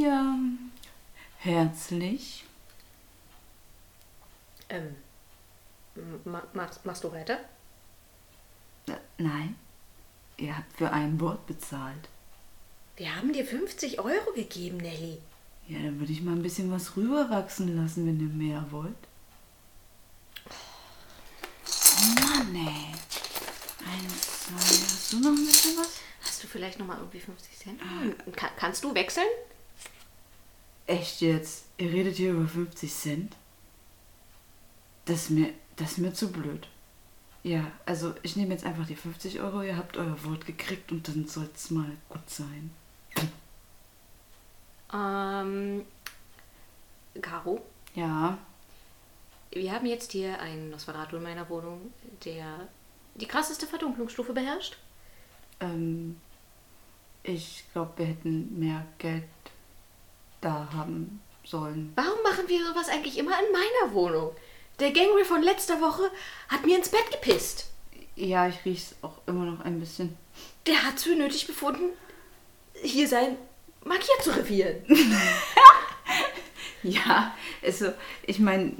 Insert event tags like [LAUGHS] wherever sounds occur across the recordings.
hier. Herzlich. Ähm, ma machst, machst du weiter? Äh, nein. Ihr habt für ein Wort bezahlt. Wir haben dir 50 Euro gegeben, Nelly. Ja, dann würde ich mal ein bisschen was rüberwachsen lassen, wenn ihr mehr wollt. Oh Mann, ey. Eins, zwei, hast du noch ein bisschen was? Hast du vielleicht noch mal irgendwie 50 Cent? Ka kannst du wechseln? Echt jetzt? Ihr redet hier über 50 Cent? Das ist mir, das ist mir zu blöd. Ja, also ich nehme jetzt einfach die 50 Euro, ihr habt euer Wort gekriegt und dann soll es mal gut sein. Ähm, Caro, Ja, wir haben jetzt hier einen Nosferatu in meiner Wohnung, der die krasseste Verdunklungsstufe beherrscht. ähm, ich glaube, wir hätten mehr Geld da haben sollen. Warum machen wir sowas eigentlich immer in meiner Wohnung? Der Gangrel von letzter Woche hat mir ins Bett gepisst. Ja, ich riech's auch immer noch ein bisschen. Der hat es für nötig befunden, hier sein Markier zu revieren. [LAUGHS] [LAUGHS] Ja, also ich meine,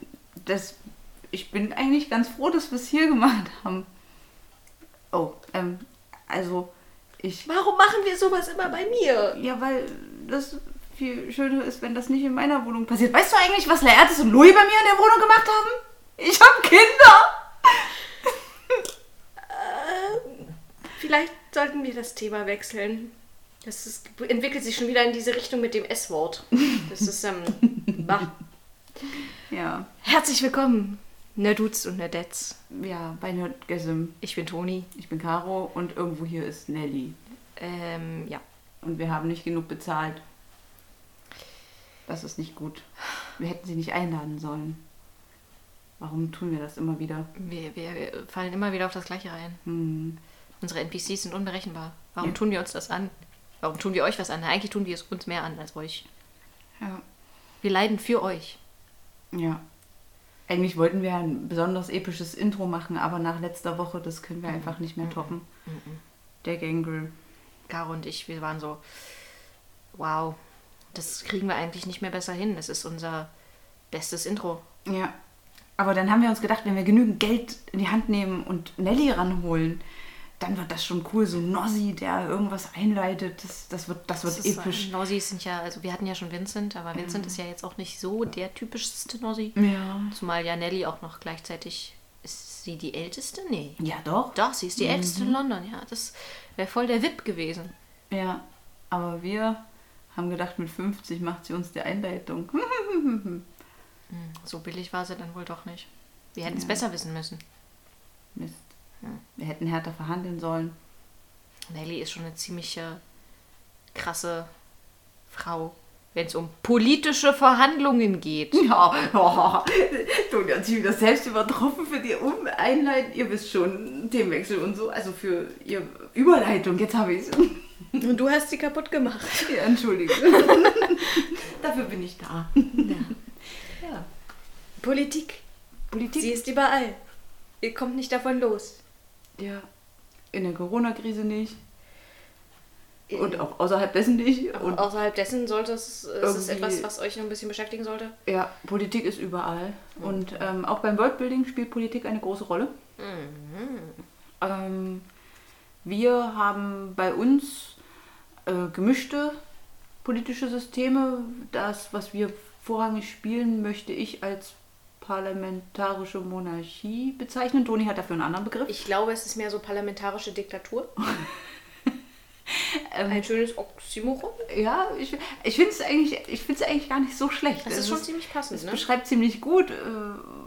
das, ich bin eigentlich ganz froh, dass wir es hier gemacht haben. Oh, ähm, also ich, Warum machen wir sowas immer bei mir? ja, weil das viel schöner ist, wenn das nicht in meiner Wohnung passiert. Weißt du eigentlich, was Laertes und Louis bei mir in der Wohnung gemacht haben? Ich habe Kinder! Vielleicht sollten wir das Thema wechseln. Das ist, entwickelt sich schon wieder in diese Richtung mit dem S-Wort. Das ist, ähm, [LAUGHS] bah. Ja, Herzlich willkommen, Nerdudes und Nerdettes. ja, bei Nerdgasm. Ich bin Toni. Ich bin Caro und irgendwo hier ist Nelly. Ähm, ja. Und wir haben nicht genug bezahlt. Das ist nicht gut. Wir hätten sie nicht einladen sollen. Warum tun wir das immer wieder? Wir, wir, wir fallen immer wieder auf das Gleiche rein. Hm. Unsere NPCs sind unberechenbar. Warum Ja. tun wir uns das an? Warum tun wir euch was an? Eigentlich tun wir es uns mehr an als euch. Ja. Wir leiden für euch. Ja. Eigentlich wollten wir ein besonders episches Intro machen, aber nach letzter Woche, das können wir einfach nicht mehr toppen. Der Gangrel. Caro und ich, wir waren so, wow, das kriegen wir eigentlich nicht mehr besser hin. Das ist unser bestes Intro. Ja. Aber dann haben wir uns gedacht, wenn wir genügend Geld in die Hand nehmen und Nelly ranholen, dann wird das schon cool. So ein Nossi, der irgendwas einleitet, das, das wird, das wird Das ist, episch. äh, Nossis sind ja, also wir hatten ja schon Vincent, aber Vincent ist ja jetzt auch nicht so der typischste Nossi. Ja. Zumal ja Nelly auch noch gleichzeitig, ist sie die älteste? Nee. Ja, doch. Doch, sie ist die älteste in London, ja. Das wäre voll der VIP gewesen. Ja. Aber wir haben gedacht, mit 50 macht sie uns die Einleitung. [LAUGHS] So billig war sie dann wohl doch nicht. Wir hätten es Ja. besser wissen müssen. Mist. Wir hätten härter verhandeln sollen. Nelly ist schon eine ziemlich äh, krasse Frau, wenn es um politische Verhandlungen geht. [LAUGHS] Ja, oh, Toni hat sich wieder selbst übertroffen für die um Einleitung. Ihr wisst schon, Themenwechsel und so. Also für ihr Überleitung. Jetzt habe ich es. Und du hast sie kaputt gemacht. Ja, entschuldige. [LAUGHS] Dafür bin ich da. Ja. Politik. Politik. Sie ist überall. Ihr kommt nicht davon los. ja. In der Corona-Krise nicht. Und auch außerhalb dessen nicht. Und außerhalb dessen sollte es, ist es etwas, was euch noch ein bisschen beschäftigen sollte. ja, Politik ist überall. Und ähm, auch beim Worldbuilding spielt Politik eine große Rolle. Ähm, wir haben bei uns äh, gemischte politische Systeme. Das, was wir vorrangig spielen, möchte ich als parlamentarische Monarchie bezeichnen. Toni hat dafür einen anderen Begriff. Ich glaube, es ist mehr so parlamentarische Diktatur. [LAUGHS] Ähm, Ein schönes Oxymoron. ja, ich, ich finde es eigentlich, ich find's eigentlich gar nicht so schlecht. Das ist Es schon ziemlich passend, Es ne? beschreibt ziemlich gut, äh,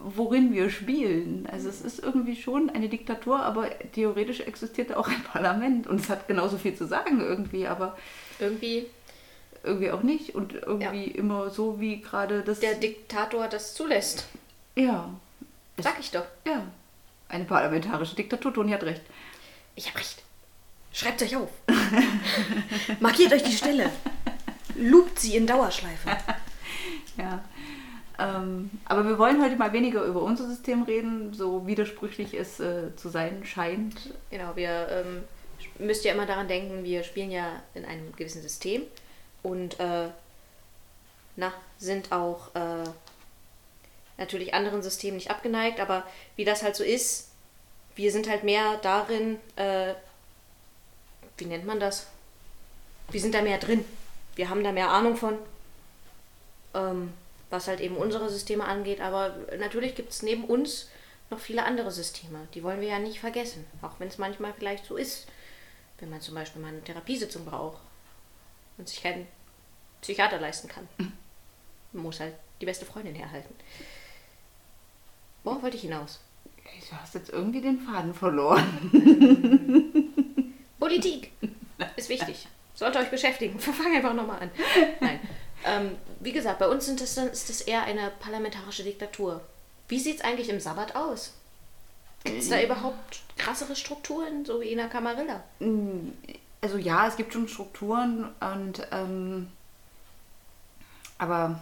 worin wir spielen. Also es ist irgendwie schon eine Diktatur, aber theoretisch existiert auch ein Parlament und es hat genauso viel zu sagen irgendwie, aber Irgendwie irgendwie auch nicht und irgendwie immer so wie gerade das. der Diktator das zulässt. ja, Sag ich doch. ja, eine parlamentarische Diktatur. Toni hat recht. Ich hab recht. Schreibt euch auf. Markiert euch die Stelle. Loopt sie in Dauerschleife. [LAUGHS] Ja. Ähm, aber wir wollen heute mal weniger über unser System reden, so widersprüchlich es äh, zu sein scheint. Genau, wir ähm, müsst ja immer daran denken, wir spielen ja in einem gewissen System und äh, na, sind auch äh, natürlich anderen Systemen nicht abgeneigt, aber wie das halt so ist, wir sind halt mehr darin, äh, wie nennt man das? Wir sind da mehr drin. Wir haben da mehr Ahnung von, ähm, was halt eben unsere Systeme angeht, aber natürlich gibt es neben uns noch viele andere Systeme. Die wollen wir ja nicht vergessen, auch wenn es manchmal vielleicht so ist, wenn man zum Beispiel mal eine Therapiesitzung braucht und sich keinen Psychiater leisten kann. Man muss halt die beste Freundin herhalten. Worauf wollte ich hinaus? Du hast jetzt irgendwie den Faden verloren. Politik. Sollte euch beschäftigen. [LAUGHS] Fang einfach nochmal an. Nein. Ähm, wie gesagt, bei uns sind das, ist das eher eine parlamentarische Diktatur. Wie sieht es eigentlich im Sabbat aus? Gibt es da überhaupt krassere Strukturen, so wie in der Camarilla? Also ja, es gibt schon Strukturen und ähm, aber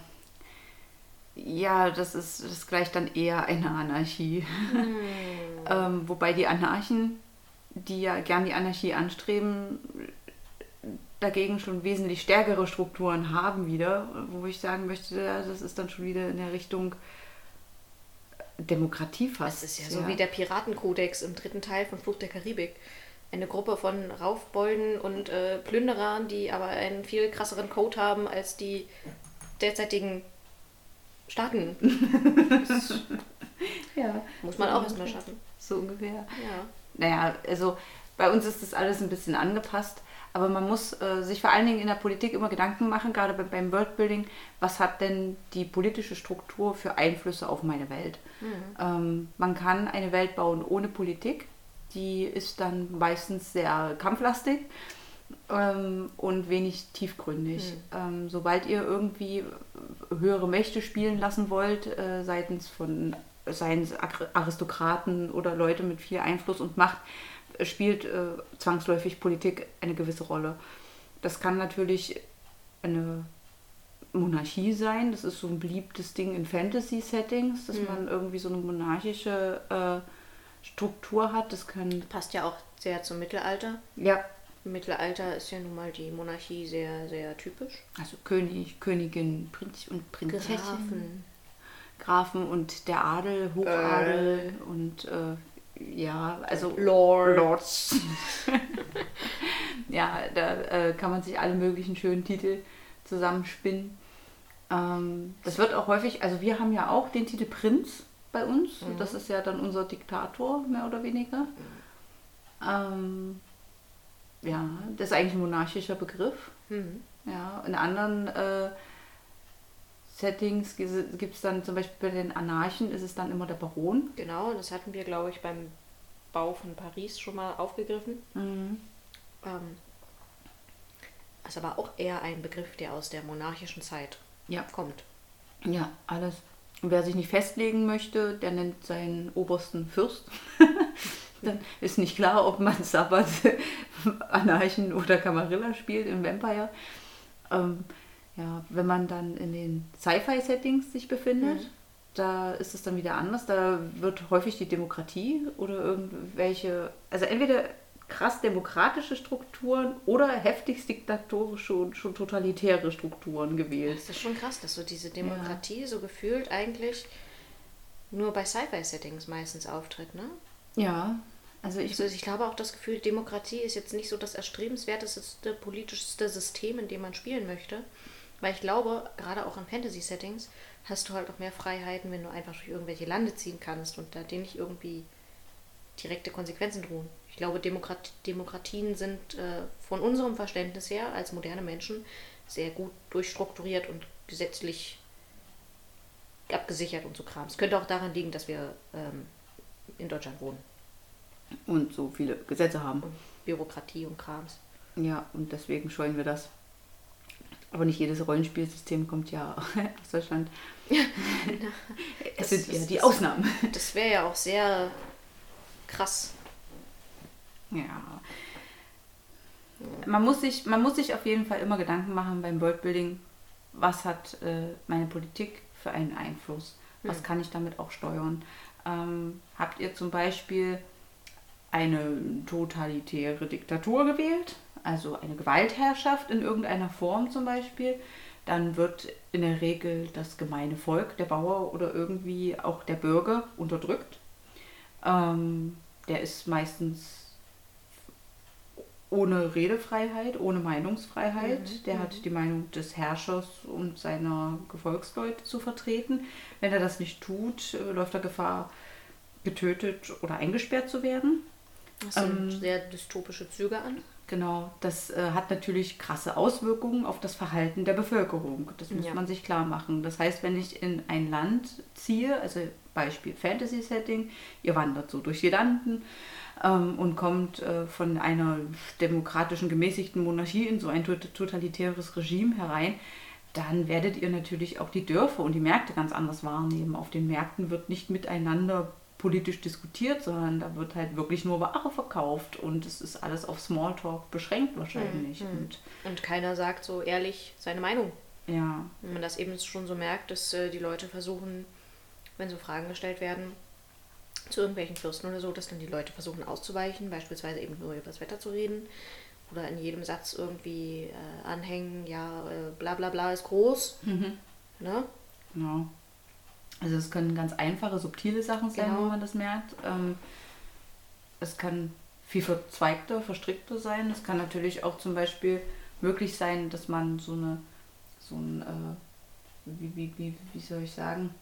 ja, das ist das gleicht dann eher eine Anarchie. [LAUGHS] Hm. ähm, wobei die Anarchen, die ja gern die Anarchie anstreben, dagegen schon wesentlich stärkere Strukturen haben wieder, wo ich sagen möchte, das ist dann schon wieder in der Richtung Demokratie fast. Das ist ja so ja. wie der Piratenkodex im dritten Teil von Flucht der Karibik. Eine Gruppe von Raufbolden und äh, Plünderern, die aber einen viel krasseren Code haben als die derzeitigen Staaten. [LAUGHS] ja. Muss man auch erstmal schaffen. So ungefähr. Ja. Naja, also bei uns ist das alles ein bisschen angepasst. Aber man muss äh, sich vor allen Dingen in der Politik immer Gedanken machen, gerade beim Worldbuilding, was hat denn die politische Struktur für Einflüsse auf meine Welt? Mhm. Ähm, man kann eine Welt bauen ohne Politik, die ist dann meistens sehr kampflastig ähm, und wenig tiefgründig. Mhm. Ähm, sobald ihr irgendwie höhere Mächte spielen lassen wollt, äh, seitens von seien es Aristokraten oder Leute mit viel Einfluss und Macht, spielt äh, zwangsläufig Politik eine gewisse Rolle. Das kann natürlich eine Monarchie sein. Das ist so ein beliebtes Ding in Fantasy-Settings, dass mhm. man irgendwie so eine monarchische äh, Struktur hat. Das kann passt ja auch sehr zum Mittelalter. Ja. Im Mittelalter ist ja nun mal die Monarchie sehr, sehr typisch. Also König, Königin, Prinz und Prinzessin. Grafen. Grafen und der Adel, Hochadel äh. und äh, ja, also Lord. Lords. [LAUGHS] ja, da äh, kann man sich alle möglichen schönen Titel zusammenspinnen. Ähm, das wird auch häufig, also wir haben ja auch den Titel Prinz bei uns. Mhm. Das ist ja dann unser Diktator, mehr oder weniger. Ähm, ja, das ist eigentlich ein monarchischer Begriff. Mhm. Ja, in anderen äh, Settings gibt es dann zum Beispiel bei den Anarchen ist es dann immer der Baron. Genau, das hatten wir, glaube ich, beim Bau von Paris schon mal aufgegriffen. Mhm. Ähm, ist aber auch eher ein Begriff, der aus der monarchischen Zeit ja. kommt. Ja, alles. Und wer sich nicht festlegen möchte, der nennt seinen obersten Fürst. [LAUGHS] Dann ist nicht klar, ob man Sabbat, [LAUGHS] Anarchen oder Camarilla spielt im Vampire. Ähm, ja, wenn man dann in den Sci-Fi-Settings sich befindet, mhm. da ist es dann wieder anders. Da wird häufig die Demokratie oder irgendwelche, also entweder krass demokratische Strukturen oder heftigst diktatorische und schon totalitäre Strukturen gewählt. Das ist schon krass, dass so diese Demokratie ja. so gefühlt eigentlich nur bei Sci-Fi-Settings meistens auftritt, ne? Ja. Also ich, also ich glaube auch das Gefühl, Demokratie ist jetzt nicht so das erstrebenswerteste politischste System, in dem man spielen möchte. Weil ich glaube, gerade auch in Fantasy-Settings hast du halt auch mehr Freiheiten, wenn du einfach durch irgendwelche Lande ziehen kannst und da denen nicht irgendwie direkte Konsequenzen drohen. Ich glaube, Demokrat Demokratien sind äh, von unserem Verständnis her als moderne Menschen sehr gut durchstrukturiert und gesetzlich abgesichert und so Krams. Es könnte auch daran liegen, dass wir ähm, in Deutschland wohnen. Und so viele Gesetze haben. Und Bürokratie und Krams. Ja, und deswegen scheuen wir das. Aber nicht jedes Rollenspielsystem kommt ja [LAUGHS] aus Deutschland. [LAUGHS] es sind eher die Ausnahmen. Das wäre ja auch sehr krass. Ja. Man muss, sich, man muss sich auf jeden Fall immer Gedanken machen beim Worldbuilding, was hat äh, meine Politik für einen Einfluss? Was hm. kann ich damit auch steuern? Ähm, habt ihr zum Beispiel eine totalitäre Diktatur gewählt? Also eine Gewaltherrschaft in irgendeiner Form zum Beispiel, dann wird in der Regel das gemeine Volk, der Bauer oder irgendwie auch der Bürger unterdrückt. Ähm, der ist meistens ohne Redefreiheit, ohne Meinungsfreiheit. Mhm. Der hat mhm. die Meinung des Herrschers und seiner Gefolgsleute zu vertreten. Wenn er das nicht tut, äh, läuft er Gefahr, getötet oder eingesperrt zu werden. Das sind ähm, sehr dystopische Züge an. Genau, das äh, hat natürlich krasse Auswirkungen auf das Verhalten der Bevölkerung. Das muss ja. man sich klar machen. Das heißt, wenn ich in ein Land ziehe, also Beispiel Fantasy-Setting, ihr wandert so durch die Landen ähm, und kommt äh, von einer demokratischen, gemäßigten Monarchie in so ein totalitäres Regime herein, dann werdet ihr natürlich auch die Dörfer und die Märkte ganz anders wahrnehmen. Auf den Märkten wird nicht miteinander politisch diskutiert, sondern da wird halt wirklich nur Ware verkauft und es ist alles auf Smalltalk beschränkt wahrscheinlich. Mhm. Und, und keiner sagt so ehrlich seine Meinung. Ja. Wenn man das eben schon so merkt, dass äh, die Leute versuchen, wenn so Fragen gestellt werden, zu irgendwelchen Fürsten oder so, dass dann die Leute versuchen auszuweichen, beispielsweise eben nur über das Wetter zu reden oder in jedem Satz irgendwie äh, anhängen, ja, äh, bla bla bla ist groß. Mhm. Ne? Ja. Also es können ganz einfache, subtile Sachen sein, genau. wo man das merkt. Ähm, es kann viel verzweigter, verstrickter sein. Es kann natürlich auch zum Beispiel möglich sein, dass man so eine, so ein, äh, wie, wie, wie, wie soll ich sagen,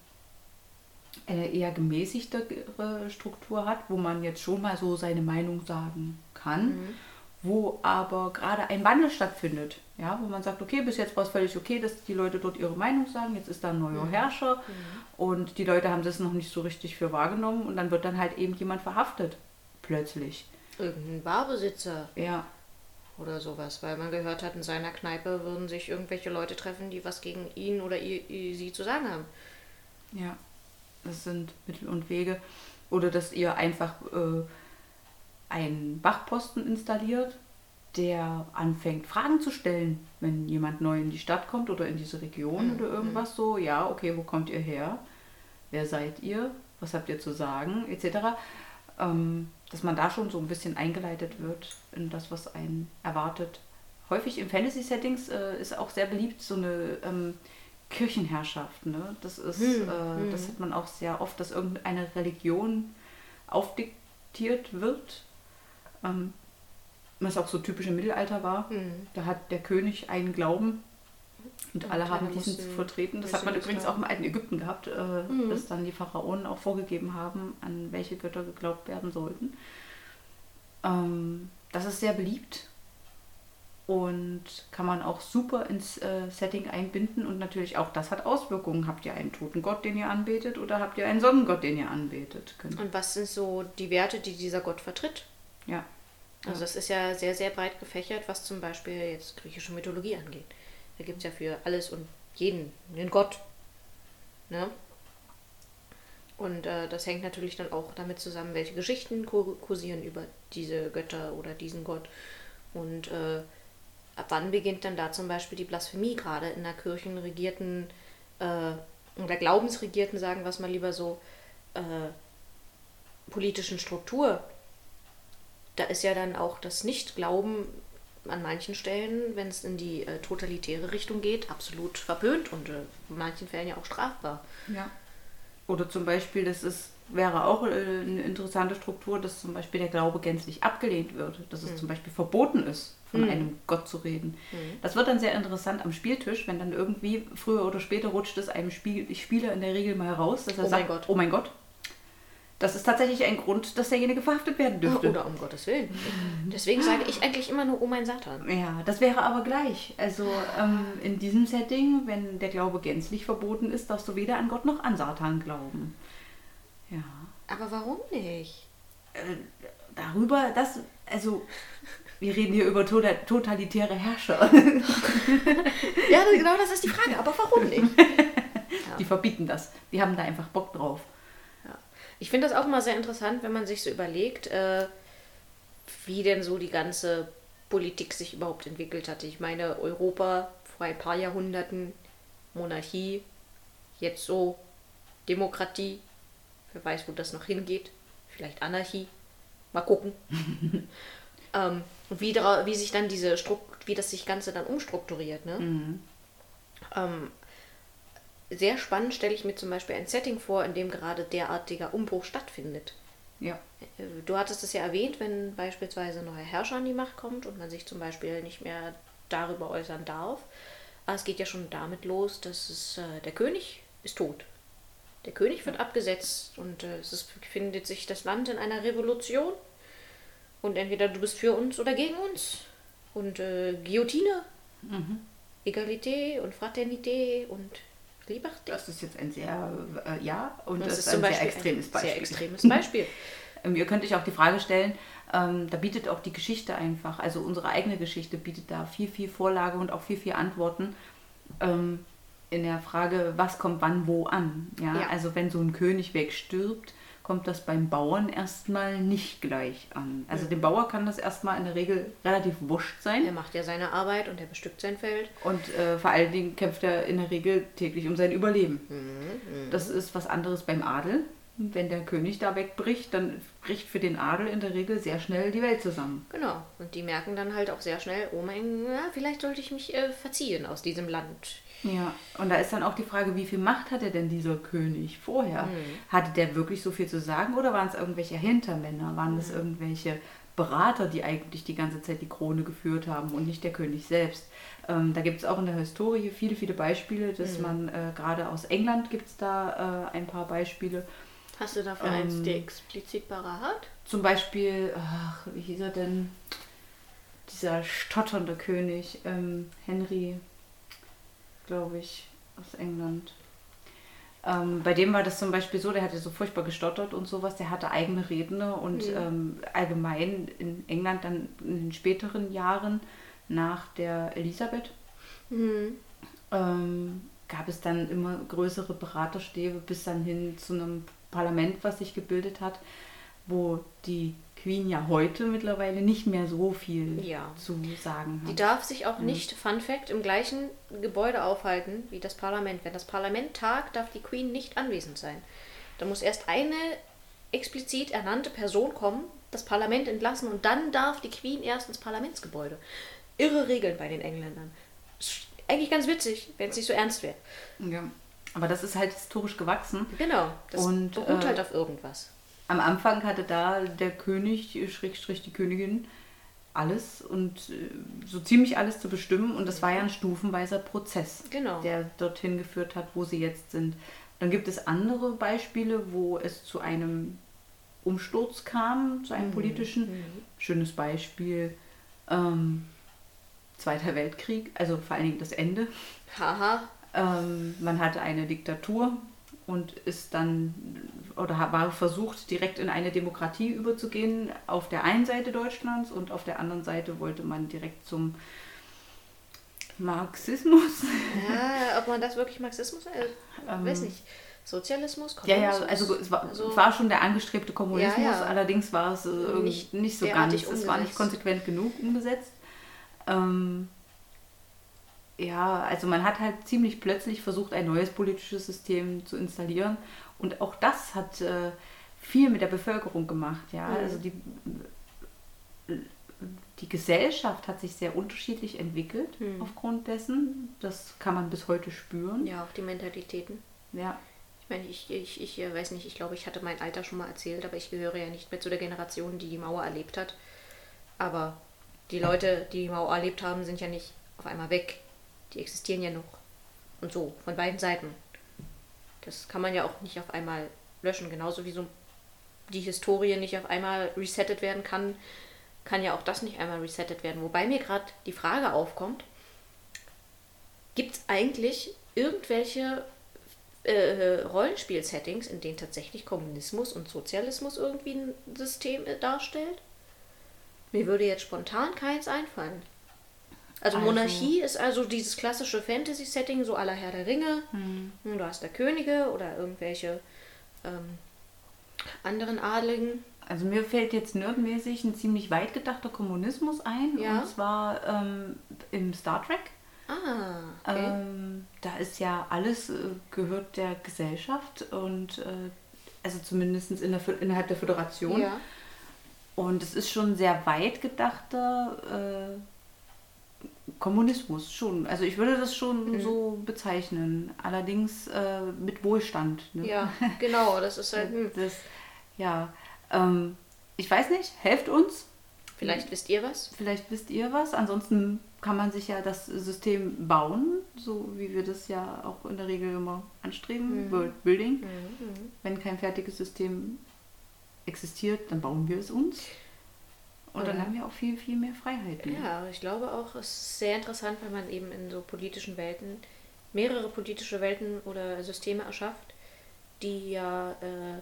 eine eher gemäßigtere Struktur hat, wo man jetzt schon mal so seine Meinung sagen kann. Mhm wo aber gerade ein Wandel stattfindet. Ja, wo man sagt, okay, bis jetzt war es völlig okay, dass die Leute dort ihre Meinung sagen, jetzt ist da ein neuer mhm. Herrscher mhm. und die Leute haben das noch nicht so richtig für wahrgenommen und dann wird dann halt eben jemand verhaftet, plötzlich. Irgendein Barbesitzer. Ja. Oder sowas, weil man gehört hat, in seiner Kneipe würden sich irgendwelche Leute treffen, die was gegen ihn oder ihr, ihr, sie zu sagen haben. Ja, das sind Mittel und Wege. Oder dass ihr einfach äh, einen Wachposten installiert, der anfängt, Fragen zu stellen, wenn jemand neu in die Stadt kommt oder in diese Region mhm. oder irgendwas so. Ja, okay, wo kommt ihr her? Wer seid ihr? Was habt ihr zu sagen? Etc. Ähm, dass man da schon so ein bisschen eingeleitet wird in das, was einen erwartet. Häufig in Fantasy-Settings äh, ist auch sehr beliebt so eine ähm, Kirchenherrschaft. Ne? Das ist, mhm. äh, das hm. hat man auch sehr oft, dass irgendeine Religion aufdiktiert wird ähm, was auch so typisch im Mittelalter war. Mhm. Da hat der König einen Glauben und, und alle haben diesen zu vertreten. Das hat man übrigens auch im alten Ägypten gehabt, äh, mhm. dass dann die Pharaonen auch vorgegeben haben, an welche Götter geglaubt werden sollten. Ähm, das ist sehr beliebt und kann man auch super ins äh, Setting einbinden und natürlich auch das hat Auswirkungen. Habt ihr einen toten Gott, den ihr anbetet oder habt ihr einen Sonnengott, den ihr anbetet? Könnt. Und was sind so die Werte, die dieser Gott vertritt? Ja. Also das ist ja sehr, sehr breit gefächert, was zum Beispiel jetzt griechische Mythologie angeht. Da gibt es ja für alles und jeden einen Gott. Ne? Und äh, das hängt natürlich dann auch damit zusammen, welche Geschichten kursieren über diese Götter oder diesen Gott. Und äh, ab wann beginnt dann da zum Beispiel die Blasphemie, gerade in der kirchenregierten äh, oder glaubensregierten, sagen wir es mal lieber so, äh, politischen Struktur da ist ja dann auch das Nichtglauben an manchen Stellen, wenn es in die äh, totalitäre Richtung geht, absolut verpönt und äh, in manchen Fällen ja auch strafbar. Ja. Oder zum Beispiel, das ist, wäre auch äh, eine interessante Struktur, dass zum Beispiel der Glaube gänzlich abgelehnt wird, dass es mhm. zum Beispiel verboten ist, von mhm. einem Gott zu reden. Mhm. Das wird dann sehr interessant am Spieltisch, wenn dann irgendwie früher oder später rutscht es einem Spiel, Spieler in der Regel mal raus, dass er oh sagt, mein oh mein Gott, das ist tatsächlich ein Grund, dass derjenige verhaftet werden dürfte. Oder um Gottes Willen. Deswegen sage ich eigentlich immer nur, oh mein Satan. Ja, das wäre aber gleich. Also ähm, in diesem Setting, wenn der Glaube gänzlich verboten ist, darfst du weder an Gott noch an Satan glauben. Ja. Aber warum nicht? Äh, darüber, das, also wir reden hier über tota-, totalitäre Herrscher. ja, genau das ist die Frage. Aber warum nicht? [LAUGHS] Die verbieten das. Die haben da einfach Bock drauf. Ich finde das auch mal sehr interessant, wenn man sich so überlegt, äh, wie denn so die ganze Politik sich überhaupt entwickelt hatte. Ich meine, Europa vor ein paar Jahrhunderten, Monarchie, jetzt so Demokratie, wer weiß, wo das noch hingeht, vielleicht Anarchie, mal gucken. [LAUGHS] ähm, und wie, wie sich dann diese Strukt wie das sich Ganze dann umstrukturiert. Ne? Mhm. Ähm, sehr spannend stelle ich mir zum Beispiel ein Setting vor, in dem gerade derartiger Umbruch stattfindet. Ja. Äh, Du hattest es ja erwähnt, wenn beispielsweise ein neuer Herrscher an die Macht kommt und man sich zum Beispiel nicht mehr darüber äußern darf. Aber es geht ja schon damit los, dass es, äh, der König ist tot. Der König wird abgesetzt und äh, es befindet sich das Land in einer Revolution. Und entweder du bist für uns oder gegen uns. Und äh, Guillotine, Egalité und Fraternité und Liberté. Das ist jetzt ein sehr, äh, ja, und Das das, ist ein Beispiel sehr extremes ein Beispiel. sehr extremes Beispiel. [LAUGHS] Ähm, Ihr könnt euch auch die Frage stellen, ähm, da bietet auch die Geschichte einfach, also unsere eigene Geschichte bietet da viel, viel Vorlage und auch viel, viel Antworten ähm, in der Frage, was kommt wann wo an. Ja? Ja. Also wenn so ein König wegstirbt, kommt das beim Bauern erstmal nicht gleich an. Also dem Bauer kann das erstmal in der Regel relativ wurscht sein. Er macht ja seine Arbeit und er bestückt sein Feld. Und äh, vor allen Dingen kämpft er in der Regel täglich um sein Überleben. Mhm, Das ist was anderes beim Adel. Wenn der König da wegbricht, dann bricht für den Adel in der Regel sehr schnell die Welt zusammen. Genau. Und die merken dann halt auch sehr schnell, oh mein, ja, vielleicht sollte ich mich äh, verziehen aus diesem Land. Ja, und da ist dann auch die Frage, wie viel Macht hatte denn dieser König vorher? Hatte der wirklich so viel zu sagen oder waren es irgendwelche Hintermänner? Waren es irgendwelche Berater, die eigentlich die ganze Zeit die Krone geführt haben und nicht der König selbst? Ähm, da gibt es auch in der Historie viele, viele Beispiele, dass man äh, gerade aus England gibt es da äh, ein paar Beispiele. Hast du dafür Ähm, eins, der explizit parat? Zum Beispiel, ach, wie hieß er denn? Dieser stotternde König, ähm, Henry, glaube ich, aus England. Ähm, bei dem war das zum Beispiel so, der hatte so furchtbar gestottert und sowas, der hatte eigene Redner und ähm, allgemein in England dann in den späteren Jahren nach der Elisabeth Mhm. ähm, gab es dann immer größere Beraterstäbe bis dann hin zu einem Parlament, was sich gebildet hat, wo die Queen ja heute mittlerweile nicht mehr so viel Ja. zu sagen Die hat. darf sich auch nicht, Fun Fact, im gleichen Gebäude aufhalten wie das Parlament. Wenn das Parlament tagt, darf die Queen nicht anwesend sein. Da muss erst eine explizit ernannte Person kommen, das Parlament entlassen und dann darf die Queen erst ins Parlamentsgebäude. Irre Regeln bei den Engländern. Eigentlich ganz witzig, wenn es nicht so ernst wäre. Ja. Aber das ist halt historisch gewachsen. Genau, das Und, beruht äh, halt auf irgendwas. Am Anfang hatte da der König, Schrägstrich die Königin, alles und äh, so ziemlich alles zu bestimmen. Und das war ja ein stufenweiser Prozess, Genau. der dorthin geführt hat, wo sie jetzt sind. Dann gibt es andere Beispiele, wo es zu einem Umsturz kam, zu einem politischen. Schönes Beispiel. Ähm, Zweiter Weltkrieg, also vor allen Dingen das Ende. Haha, Ähm, man hatte eine Diktatur und ist dann oder war versucht, direkt in eine Demokratie überzugehen auf der einen Seite Deutschlands und auf der anderen Seite wollte man direkt zum Marxismus. ja, [LAUGHS] ob man das wirklich Marxismus, äh, Ähm, weiß nicht, Sozialismus, Ja, ja, Kommunismus? also es war, Also- es war schon der angestrebte Kommunismus, Ja, ja. allerdings war es äh, Nicht nicht, so ganz, es war nicht konsequent genug umgesetzt. Ähm, ja, also man hat halt ziemlich plötzlich versucht, ein neues politisches System zu installieren und auch das hat äh, viel mit der Bevölkerung gemacht, ja, Mhm. also die die Gesellschaft hat sich sehr unterschiedlich entwickelt Mhm. aufgrund dessen. Das kann man bis heute spüren. Ja, auch die Mentalitäten. ja. Ich meine, ich, ich, ich äh, weiß nicht, ich glaube, ich hatte mein Alter schon mal erzählt, aber ich gehöre ja nicht mehr zu der Generation, die die Mauer erlebt hat. Aber die Leute, die die Mauer erlebt haben, sind ja nicht auf einmal weg. Die existieren ja noch. Und so, von beiden Seiten. Das kann man ja auch nicht auf einmal löschen. Genauso wie so die Historie nicht auf einmal resettet werden kann, kann ja auch das nicht einmal resettet werden. Wobei mir gerade die Frage aufkommt, gibt es eigentlich irgendwelche äh, Rollenspiel-Settings, in denen tatsächlich Kommunismus und Sozialismus irgendwie ein System äh, darstellt? Mir würde jetzt spontan keins einfallen. Also, Also- Monarchie ist also dieses klassische Fantasy-Setting, so aller Herr der Ringe. Hm, Du hast da Könige oder irgendwelche ähm, anderen Adligen. Also mir fällt jetzt nerdmäßig ein ziemlich weit gedachter Kommunismus ein. Ja. Und zwar ähm, im Star Trek. Ah, okay. Ähm, da ist ja alles äh, gehört der Gesellschaft und äh, also zumindest in der, innerhalb der Föderation. ja. Und es ist schon sehr weit gedachter äh, Kommunismus schon. Also ich würde das schon mhm. so bezeichnen. Allerdings äh, mit Wohlstand. Ne? Ja, [LAUGHS] genau. Das ist halt. Hm. Das, ja. Ähm, ich weiß nicht, helft uns. Vielleicht wisst ihr was. Vielleicht wisst ihr was. Ansonsten kann man sich ja das System bauen, so wie wir das ja auch in der Regel immer anstreben, mhm. World Building. Mhm. mhm. Wenn kein fertiges System existiert, dann bauen wir es uns. Und dann haben wir auch viel, viel mehr Freiheiten. Ja, ich glaube auch, es ist sehr interessant, wenn man eben in so politischen Welten mehrere politische Welten oder Systeme erschafft, die ja äh,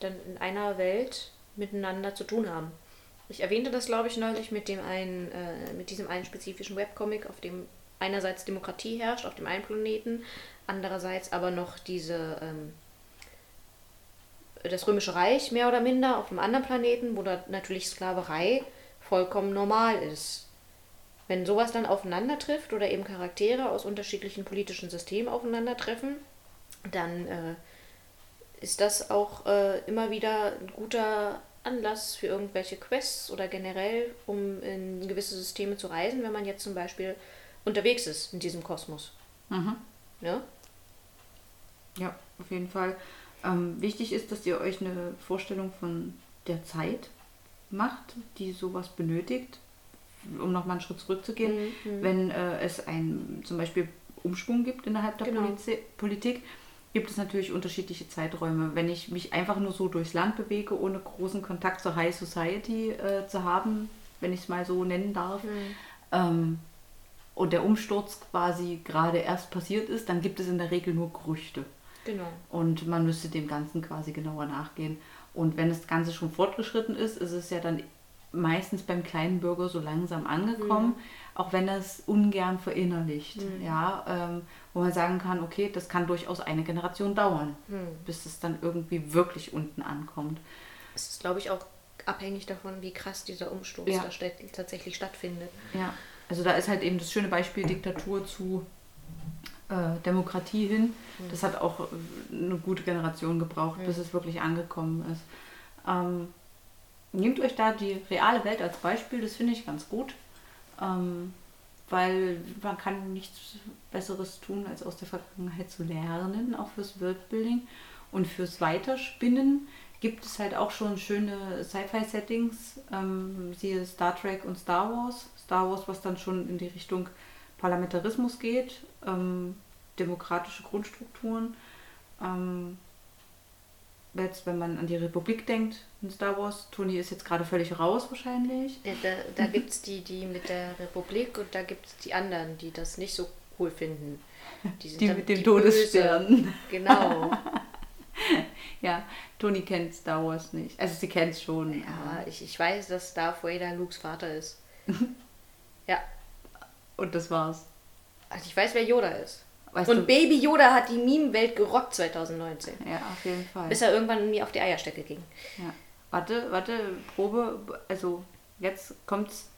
dann in einer Welt miteinander zu tun haben. Ich erwähnte das, glaube ich, neulich mit dem einen, äh, mit diesem einen spezifischen Webcomic, auf dem einerseits Demokratie herrscht auf dem einen Planeten, andererseits aber noch diese ähm, das Römische Reich mehr oder minder auf einem anderen Planeten, wo da natürlich Sklaverei vollkommen normal ist. Wenn sowas dann aufeinander trifft oder eben Charaktere aus unterschiedlichen politischen Systemen aufeinandertreffen, dann äh, ist das auch äh, immer wieder ein guter Anlass für irgendwelche Quests oder generell, um in gewisse Systeme zu reisen, wenn man jetzt zum Beispiel unterwegs ist in diesem Kosmos. Mhm. Ja? Ja, auf jeden Fall. Ähm, wichtig ist, dass ihr euch eine Vorstellung von der Zeit macht, die sowas benötigt, um nochmal einen Schritt zurückzugehen. Mhm, mhm. Wenn äh, es ein zum Beispiel Umschwung gibt innerhalb der genau. Politik, gibt es natürlich unterschiedliche Zeiträume. Wenn ich mich einfach nur so durchs Land bewege, ohne großen Kontakt zur High Society äh, zu haben, wenn ich es mal so nennen darf, mhm. ähm, und der Umsturz quasi gerade erst passiert ist, dann gibt es in der Regel nur Gerüchte. Genau. Und man müsste dem Ganzen quasi genauer nachgehen. Und wenn das Ganze schon fortgeschritten ist, ist es ja dann meistens beim kleinen Bürger so langsam angekommen, mhm. auch wenn er es ungern verinnerlicht. Mhm. Ja, ähm, wo man sagen kann, okay, das kann durchaus eine Generation dauern, mhm. bis es dann irgendwie wirklich unten ankommt. Es ist, glaube ich, auch abhängig davon, wie krass dieser Umsturz ja. da tatsächlich stattfindet. Ja, also da ist halt eben das schöne Beispiel Diktatur zu Demokratie hin. Das hat auch eine gute Generation gebraucht, bis es wirklich angekommen ist. Ähm, nehmt euch da die reale Welt als Beispiel, das finde ich ganz gut. Ähm, weil man kann nichts Besseres tun, als aus der Vergangenheit zu lernen, auch fürs Worldbuilding. Und fürs Weiterspinnen gibt es halt auch schon schöne Sci-Fi-Settings, ähm, siehe Star Trek und Star Wars. Star Wars, was dann schon in die Richtung Parlamentarismus geht, ähm, demokratische Grundstrukturen. Ähm, jetzt, wenn man an die Republik denkt in Star Wars, Tony ist jetzt gerade völlig raus wahrscheinlich. Ja, da da [LAUGHS] gibt es die, die mit der Republik und da gibt es die anderen, die das nicht so cool finden. Die, [LAUGHS] die mit dem Todesstern. Genau. [LAUGHS] ja, Toni kennt Star Wars nicht. Also sie kennt es schon. Ja, ich, ich weiß, dass Darth Vader Lukes Vater ist. ja. Und das war's. Also ich weiß, wer Yoda ist. Weißt und du? Baby Yoda hat die Meme-Welt gerockt 2019. Ja, auf jeden Fall. Bis er irgendwann mir auf die Eierstöcke ging. Ja. Warte, warte, Probe. Also, jetzt kommt's.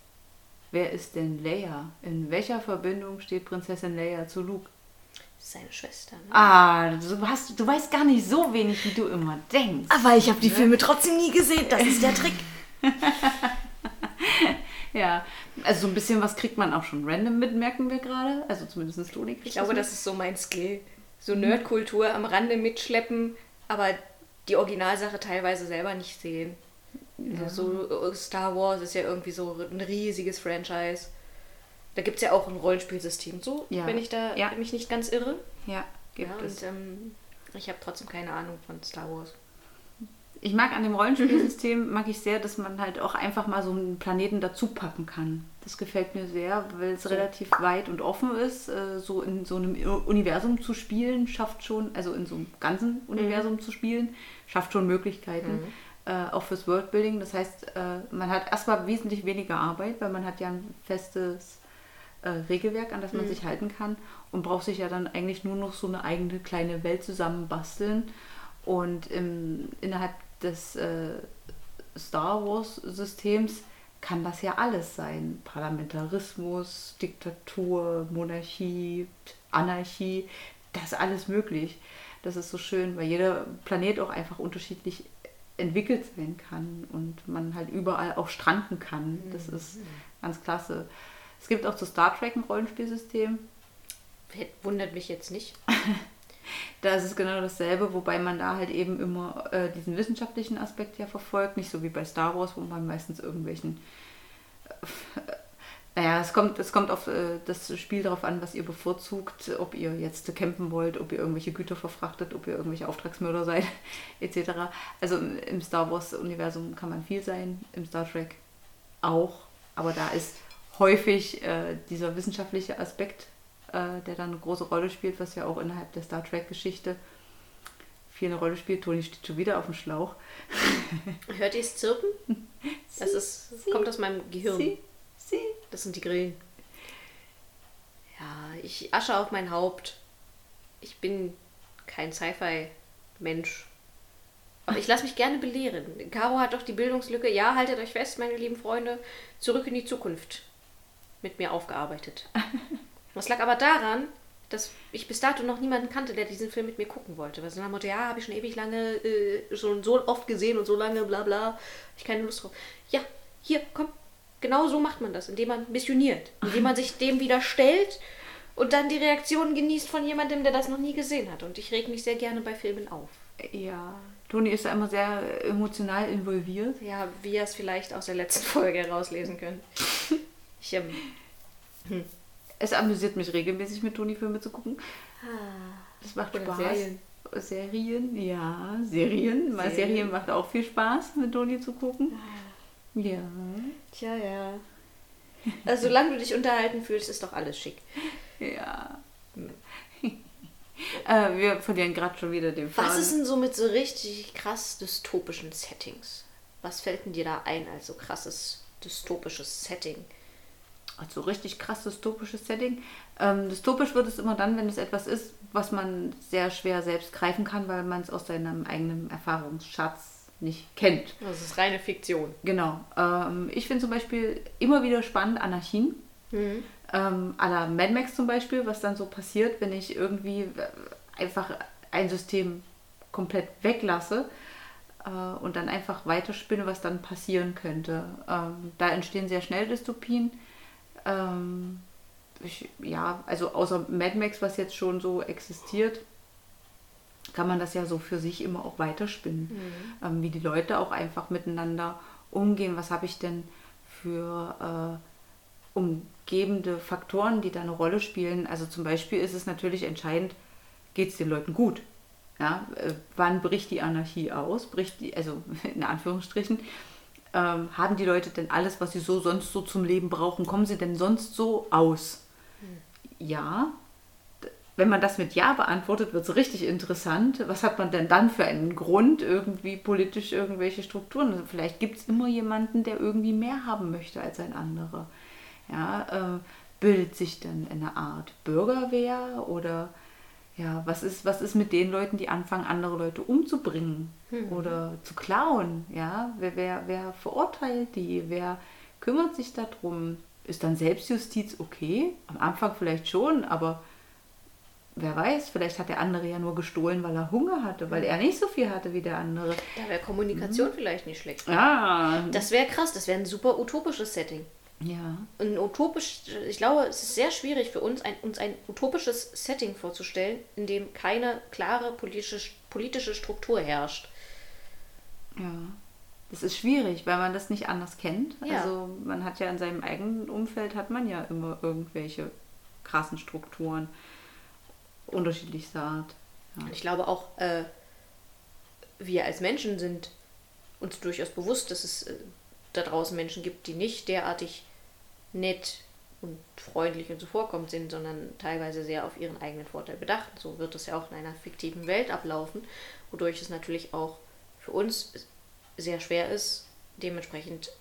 Wer ist denn Leia? In welcher Verbindung steht Prinzessin Leia zu Luke? Seine Schwester. Ne? Ah, du, hast, du weißt gar nicht so wenig, wie du immer denkst. Aber ich habe die ne? Filme trotzdem nie gesehen. Das ist der Trick. [LAUGHS] Ja, also so ein bisschen was kriegt man auch schon random mit, merken wir gerade. Also zumindest Toni Ich glaube, das ist so mein Skill. So Nerdkultur am Rande mitschleppen, aber die Originalsache teilweise selber nicht sehen. Ja. So äh, Star Wars ist ja irgendwie so ein riesiges Franchise. Da gibt es ja auch ein Rollenspielsystem, so, ja. wenn ich da ja. mich nicht ganz irre. Ja, gibt ja, es. Und ähm, ich habe trotzdem keine Ahnung von Star Wars ich mag an dem Rollenspielsystem, mag ich sehr, dass man halt auch einfach mal so einen Planeten dazu packen kann. Das gefällt mir sehr, weil es so. relativ weit und offen ist. Äh, so in so einem Universum zu spielen, schafft schon, also in so einem ganzen Universum mhm. zu spielen, schafft schon Möglichkeiten. Mhm. Äh, auch fürs Worldbuilding. Das heißt, äh, man hat erstmal wesentlich weniger Arbeit, weil man hat ja ein festes äh, Regelwerk, an das man mhm. sich halten kann und braucht sich ja dann eigentlich nur noch so eine eigene kleine Welt zusammenbasteln. Und im, innerhalb des äh, Star Wars-Systems kann das ja alles sein. Parlamentarismus, Diktatur, Monarchie, Anarchie, das ist alles möglich. Das ist so schön, weil jeder Planet auch einfach unterschiedlich entwickelt sein kann und man halt überall auch stranden kann. Das ist ganz klasse. Es gibt auch zu Star Trek ein Rollenspielsystem. Wundert mich jetzt nicht. [LAUGHS] Da ist es genau dasselbe, wobei man da halt eben immer äh, diesen wissenschaftlichen Aspekt ja verfolgt, nicht so wie bei Star Wars, wo man meistens irgendwelchen. Äh, naja, es kommt, es kommt auf äh, das Spiel darauf an, was ihr bevorzugt, ob ihr jetzt campen wollt, ob ihr irgendwelche Güter verfrachtet, ob ihr irgendwelche Auftragsmörder seid, [LAUGHS] etc. Also im Star Wars-Universum kann man viel sein, im Star Trek auch, aber da ist häufig äh, dieser wissenschaftliche Aspekt äh, der dann eine große Rolle spielt, was ja auch innerhalb der Star Trek-Geschichte viel eine Rolle spielt. Toni steht schon wieder auf dem Schlauch. [LAUGHS] Hört ihr es zirpen? Das, ist, das kommt aus meinem Gehirn. Das sind die Grillen. Ja, ich asche auf mein Haupt. Ich bin kein Sci-Fi-Mensch. Aber ich lasse mich gerne belehren. Caro hat doch die Bildungslücke, ja, haltet euch fest, meine lieben Freunde, zurück in die Zukunft mit mir aufgearbeitet. [LAUGHS] Das lag aber daran, dass ich bis dato noch niemanden kannte, der diesen Film mit mir gucken wollte. Weil so nach dem Motto, ja, habe ich schon ewig lange, äh, schon so oft gesehen und so lange, bla bla, hab ich keine Lust drauf. Ja, hier, komm, genau so macht man das, indem man missioniert, indem man sich dem widerstellt und dann die Reaktionen genießt von jemandem, der das noch nie gesehen hat. Und ich reg mich sehr gerne bei Filmen auf. Ja, Toni ist da immer sehr emotional involviert. Ja, wie ihr es vielleicht aus der letzten Folge herauslesen könnt. Ich, ähm, hm. Es amüsiert mich regelmäßig mit Toni Filme zu gucken. Ah. Das macht Spaß. Serien. Serien, ja, Serien. Serien. Serien macht auch viel Spaß, mit Toni zu gucken. Ah. Ja. Tja, ja. Also solange du dich unterhalten fühlst, ist doch alles schick. Ja. äh, wir verlieren gerade schon wieder den Faden. Was ist denn so mit so richtig krass dystopischen Settings? Was fällt denn dir da ein als so krasses dystopisches Setting? Also richtig krass dystopisches Setting. Ähm, dystopisch wird es immer dann, wenn es etwas ist, was man sehr schwer selbst greifen kann, weil man es aus seinem eigenen Erfahrungsschatz nicht kennt. Das ist reine Fiktion. Genau. Ähm, ich finde zum Beispiel immer wieder spannend Anarchien. Mhm. Ähm, à la Mad Max zum Beispiel, was dann so passiert, wenn ich irgendwie einfach ein System komplett weglasse äh, und dann einfach weiterspinne, was dann passieren könnte. Ähm, da entstehen sehr schnell Dystopien ähm, ich, ja, also außer Mad Max, was jetzt schon so existiert, kann man das ja so für sich immer auch weiterspinnen. Mhm. Ähm, wie die Leute auch einfach miteinander umgehen. Was habe ich denn für äh, umgebende Faktoren, die da eine Rolle spielen? Also zum Beispiel ist es natürlich entscheidend, geht es den Leuten gut? Ja, äh, wann bricht die Anarchie aus? Bricht die, also [LAUGHS] in Anführungsstrichen, ähm, haben die Leute denn alles, was sie so sonst so zum Leben brauchen? Kommen sie denn sonst so aus? Hm. Ja. Wenn man das mit Ja beantwortet, wird es richtig interessant. Was hat man denn dann für einen Grund, irgendwie politisch irgendwelche Strukturen? Also vielleicht gibt es immer jemanden, der irgendwie mehr haben möchte als ein anderer. Ja, äh, bildet sich dann eine Art Bürgerwehr oder ja, was ist, was ist mit den Leuten, die anfangen, andere Leute umzubringen hm. oder zu klauen? Ja, wer, wer, wer verurteilt die? Wer kümmert sich darum? Ist dann Selbstjustiz okay? Am Anfang vielleicht schon, aber wer weiß, vielleicht hat der andere ja nur gestohlen, weil er Hunger hatte, weil er nicht so viel hatte wie der andere. Da wäre Kommunikation mhm. vielleicht nicht schlecht. Ah. Das wäre krass, das wäre ein super utopisches Setting. Ja. Ein utopisch, ich glaube, es ist sehr schwierig für uns, ein, uns ein utopisches Setting vorzustellen, in dem keine klare politische, politische Struktur herrscht. Ja. Das ist schwierig, weil man das nicht anders kennt. Ja. Also man hat ja in seinem eigenen Umfeld hat man ja immer irgendwelche krassen Strukturen unterschiedlichster Art. Ja. Ich glaube auch, äh, wir als Menschen sind uns durchaus bewusst, dass es äh, da draußen Menschen gibt, die nicht derartig nett und freundlich und zuvorkommend sind, sondern teilweise sehr auf ihren eigenen Vorteil bedacht. So wird es ja auch in einer fiktiven Welt ablaufen, wodurch es natürlich auch für uns sehr schwer ist, dementsprechend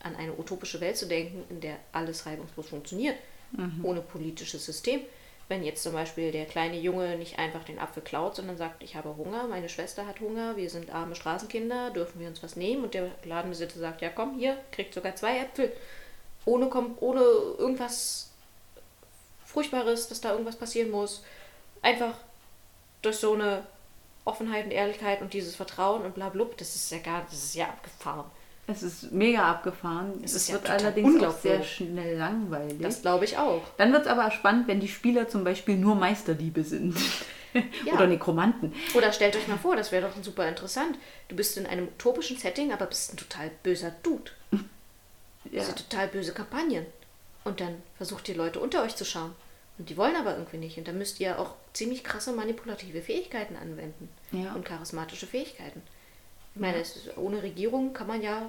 an eine utopische Welt zu denken, in der alles reibungslos funktioniert, mhm. ohne politisches System. Wenn jetzt zum Beispiel der kleine Junge nicht einfach den Apfel klaut, sondern sagt, ich habe Hunger, meine Schwester hat Hunger, wir sind arme Straßenkinder, dürfen wir uns was nehmen? Und der Ladenbesitzer sagt, ja komm, hier, kriegt sogar zwei Äpfel ohne, ohne irgendwas Furchtbares, dass da irgendwas passieren muss. Einfach durch so eine Offenheit und Ehrlichkeit und dieses Vertrauen und bla blub, das ist ja gar, das ist ja abgefahren. Es ist mega abgefahren. Es Es, ist ja wird allerdings auch sehr schnell langweilig. Das glaube ich auch. Dann wird es aber spannend, wenn die Spieler zum Beispiel nur Meisterdiebe sind. [LAUGHS] Ja. Oder Nekromanten. Oder stellt euch mal vor, das wäre doch super interessant. Du bist in einem utopischen Setting, aber bist ein total böser Dude. Ja. Das sind total böse Kampagnen. Und dann versucht ihr Leute unter euch zu schauen. Und die wollen aber irgendwie nicht. Und dann müsst ihr auch ziemlich krasse manipulative Fähigkeiten anwenden. Ja. Und charismatische Fähigkeiten. Ich meine, ist, ohne Regierung kann man ja,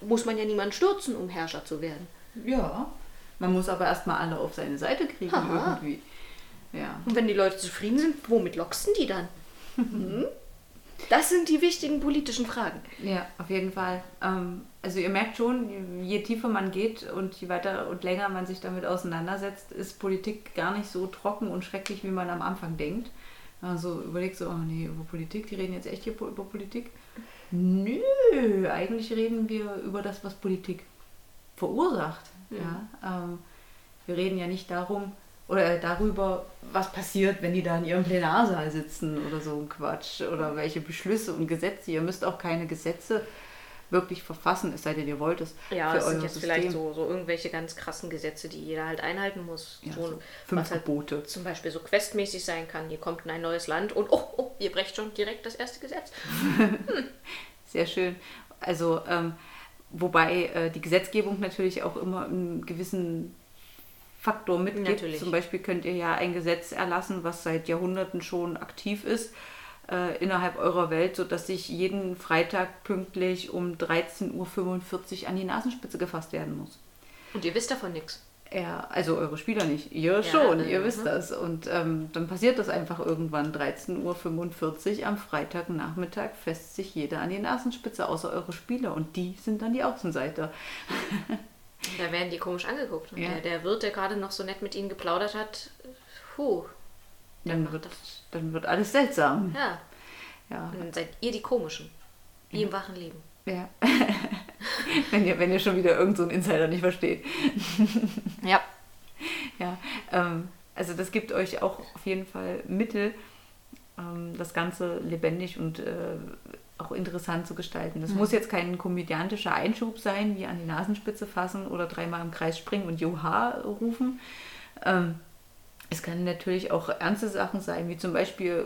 muss man ja niemanden stürzen, um Herrscher zu werden. ja. Man muss aber erstmal alle auf seine Seite kriegen Aha. irgendwie. Ja. Und wenn die Leute zufrieden sind, womit lockst du die dann? [LAUGHS] Hm? Das sind die wichtigen politischen Fragen. Ja, auf jeden Fall. Ähm, also ihr merkt schon, je tiefer man geht und je weiter und länger man sich damit auseinandersetzt, ist Politik gar nicht so trocken und schrecklich, wie man am Anfang denkt. Also überlegt so, oh nee, über Politik, die reden jetzt echt hier über Politik. Nö, eigentlich reden wir über das, was Politik verursacht. Ja. Ähm, wir reden ja nicht darum oder darüber, was passiert, wenn die da in ihrem Plenarsaal sitzen oder so ein Quatsch oder welche Beschlüsse und Gesetze. Ihr müsst auch keine Gesetze wirklich verfassen, es sei denn, ihr wollt es Ja, für es sind jetzt System. vielleicht so, so irgendwelche ganz krassen Gesetze, die jeder halt einhalten muss. ja, so, so fünf was halt zum Beispiel so questmäßig sein kann. Ihr kommt in ein neues Land und oh, oh, ihr brecht schon direkt das erste Gesetz. [LAUGHS] Sehr schön. Also, ähm, wobei äh, die Gesetzgebung natürlich auch immer einen gewissen Faktor mitgibt. Natürlich. Zum Beispiel könnt ihr ja ein Gesetz erlassen, was seit Jahrhunderten schon aktiv ist äh, innerhalb eurer Welt, sodass sich jeden Freitag pünktlich um 13.45 Uhr an die Nasenspitze gefasst werden muss. Und ihr wisst davon nichts. Ja, also eure Spieler nicht. Ihr schon, äh, ihr wisst mhm. das. Und ähm, dann passiert das einfach irgendwann 13.45 Uhr am Freitagnachmittag fässt sich jeder an die Nasenspitze, außer eure Spieler. Und die sind dann die Außenseiter. [LAUGHS] Da werden die komisch angeguckt. Und Ja. der, der Wirt, der gerade noch so nett mit ihnen geplaudert hat, puh, Dann wird, dann wird alles seltsam. Ja, Ja. und dann seid ihr die komischen. Wie im wachen Leben. ja. [LAUGHS] wenn, ihr, wenn ihr schon wieder irgendeinen so einen Insider nicht versteht. Ja. [LAUGHS] Ja, ähm, also das gibt euch auch auf jeden Fall Mittel, ähm, das Ganze lebendig und äh, auch interessant zu gestalten. Das muss jetzt kein komödiantischer Einschub sein, wie an die Nasenspitze fassen oder dreimal im Kreis springen und Joha rufen. Ähm, es kann natürlich auch ernste Sachen sein, wie zum Beispiel,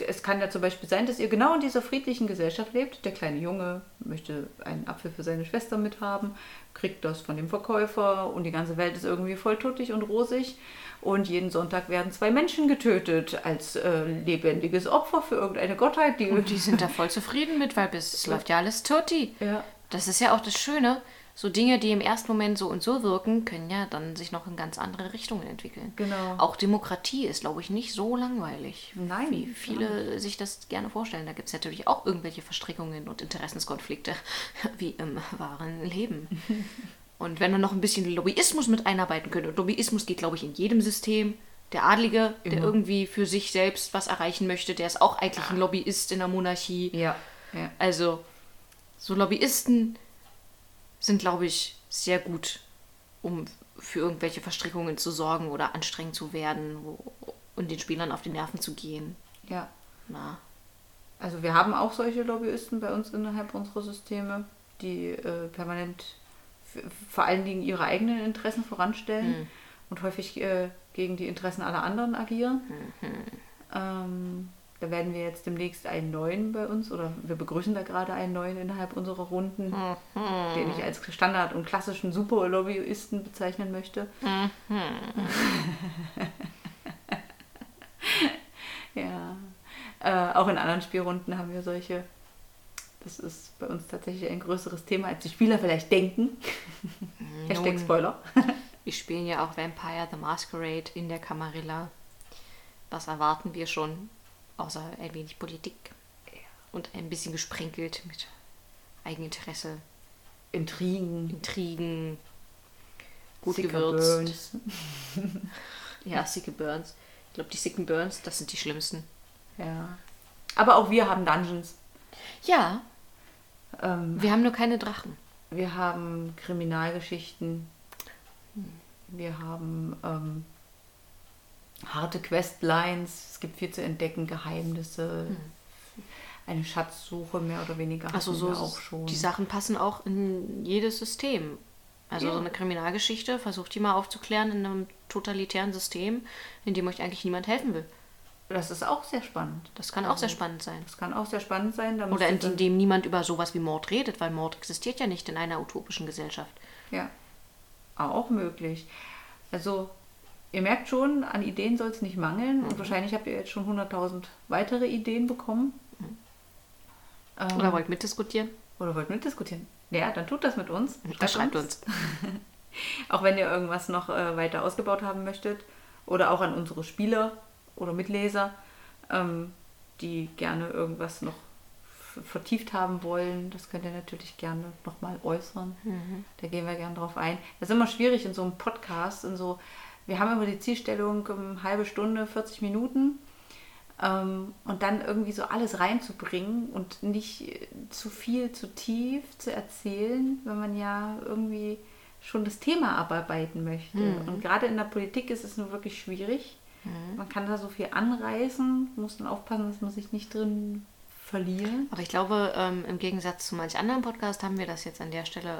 es kann ja zum Beispiel sein, dass ihr genau in dieser friedlichen Gesellschaft lebt. Der kleine Junge möchte einen Apfel für seine Schwester mithaben, kriegt das von dem Verkäufer und die ganze Welt ist irgendwie voll tuttig und rosig. Und jeden Sonntag werden zwei Menschen getötet als äh, lebendiges Opfer für irgendeine Gottheit, die. Und die [LAUGHS] sind da voll zufrieden mit, weil bis es läuft ja alles tutti. ja, Das ist ja auch das Schöne. So Dinge, die im ersten Moment so und so wirken, können ja dann sich noch in ganz andere Richtungen entwickeln. Genau. Auch Demokratie ist, glaube ich, nicht so langweilig, Nein, wie viele sich das gerne vorstellen. Da gibt es natürlich auch irgendwelche Verstrickungen und Interessenskonflikte, [LAUGHS] wie im wahren Leben. [LAUGHS] Und wenn man noch ein bisschen Lobbyismus mit einarbeiten könnte, und Lobbyismus geht, glaube ich, in jedem System. Der Adlige, der Immer. irgendwie für sich selbst was erreichen möchte, der ist auch eigentlich ein Lobbyist in der Monarchie. ja, ja. Also, so Lobbyisten sind, glaube ich, sehr gut, um für irgendwelche Verstrickungen zu sorgen oder anstrengend zu werden wo, und den Spielern auf die Nerven zu gehen. ja. Na, Also wir haben auch solche Lobbyisten bei uns innerhalb unserer Systeme, die äh, permanent vor allen Dingen ihre eigenen Interessen voranstellen und häufig äh, gegen die Interessen aller anderen agieren. Ähm, da werden wir jetzt demnächst einen neuen bei uns oder wir begrüßen da gerade einen neuen innerhalb unserer Runden, den ich als Standard und klassischen Super-Lobbyisten bezeichnen möchte. [LAUGHS] ja. Äh, auch in anderen Spielrunden haben wir solche. Das ist bei uns tatsächlich ein größeres Thema, als die Spieler vielleicht denken. Hashtag Nun. Spoiler. [LAUGHS] wir spielen ja auch Vampire the Masquerade in der Camarilla. Was erwarten wir schon? Außer ein wenig Politik. Und ein bisschen gesprenkelt mit Eigeninteresse, Intrigen, Intrigen, gut Sicker gewürzt. Burns. [LAUGHS] Ja, Sicke Burns. Ich glaube, die Sicken Burns, das sind die schlimmsten. Ja. Aber auch wir haben Dungeons. Ja, Ähm, wir haben nur keine Drachen. wir haben Kriminalgeschichten. Wir haben ähm, harte Questlines. Es gibt viel zu entdecken, Geheimnisse. eine Schatzsuche mehr oder weniger. Also so auch schon. die Sachen passen auch in jedes System. Also Ja. so eine Kriminalgeschichte, versucht die mal aufzuklären in einem totalitären System, in dem euch eigentlich niemand helfen will. Das ist auch sehr spannend. Das kann auch sehr spannend sein. Das kann auch sehr spannend sein. Oder in dann- dem niemand über sowas wie Mord redet, weil Mord existiert ja nicht in einer utopischen Gesellschaft. Ja, auch möglich. Also, ihr merkt schon, an Ideen soll es nicht mangeln. Mhm. Und wahrscheinlich habt ihr jetzt schon 100.000 weitere Ideen bekommen. Ähm, Oder wollt mitdiskutieren? oder wollt mitdiskutieren? Ja, dann tut das mit uns. Dann schreibt uns. [LAUGHS] Auch wenn ihr irgendwas noch äh, weiter ausgebaut haben möchtet. Oder auch an unsere Spieler oder Mitleser, ähm, die gerne irgendwas noch vertieft haben wollen. Das könnt ihr natürlich gerne nochmal äußern. Da gehen wir gerne drauf ein. Das ist immer schwierig in so einem Podcast. In so, wir haben immer die Zielstellung, um, halbe Stunde, 40 Minuten. Ähm, und dann irgendwie so alles reinzubringen und nicht zu viel, zu tief zu erzählen, wenn man ja irgendwie schon das Thema abarbeiten möchte. Und gerade in der Politik ist es nur wirklich schwierig. Man kann da so viel anreißen, muss dann aufpassen, dass man sich nicht drin verliert. Aber ich glaube, ähm, im Gegensatz zu manch anderen Podcast haben wir das jetzt an der Stelle.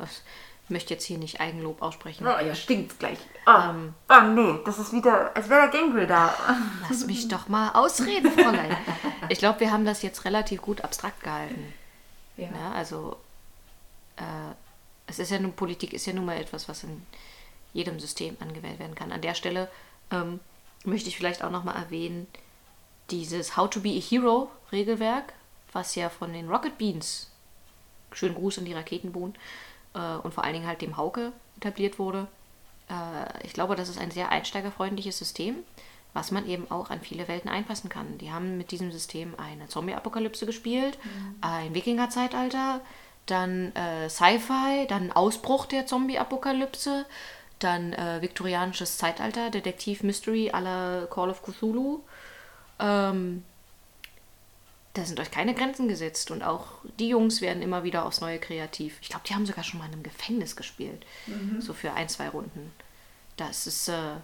Ich möchte jetzt hier nicht Eigenlob aussprechen. Oh, ja, stinkt gleich. Ah, Ähm, ah, nee, das ist wieder, als wäre der Gangrel da. [LAUGHS] Lass mich doch mal ausreden, Fräulein. Ich glaube, wir haben das jetzt relativ gut abstrakt gehalten. Ja. Ne? Also, äh, es ist ja nun, Politik ist ja nun mal etwas, was in jedem System angewählt werden kann. An der Stelle ähm, möchte ich vielleicht auch nochmal erwähnen, dieses How to be a Hero Regelwerk, was ja von den Rocket Beans, schönen Gruß an die Raketenbohnen, äh, und vor allen Dingen halt dem Hauke etabliert wurde. Äh, ich glaube, das ist ein sehr einsteigerfreundliches System, was man eben auch an viele Welten einpassen kann. Die haben mit diesem System eine Zombie-Apokalypse gespielt, ein Wikinger-Zeitalter, dann äh, Sci-Fi, dann Ausbruch der Zombie-Apokalypse, dann äh, viktorianisches Zeitalter, Detektiv-Mystery aller Call of Cthulhu. Ähm, da sind euch keine Grenzen gesetzt und auch die Jungs werden immer wieder aufs Neue kreativ. Ich glaube, die haben sogar schon mal in einem Gefängnis gespielt. So für ein, zwei Runden. Das ist, äh,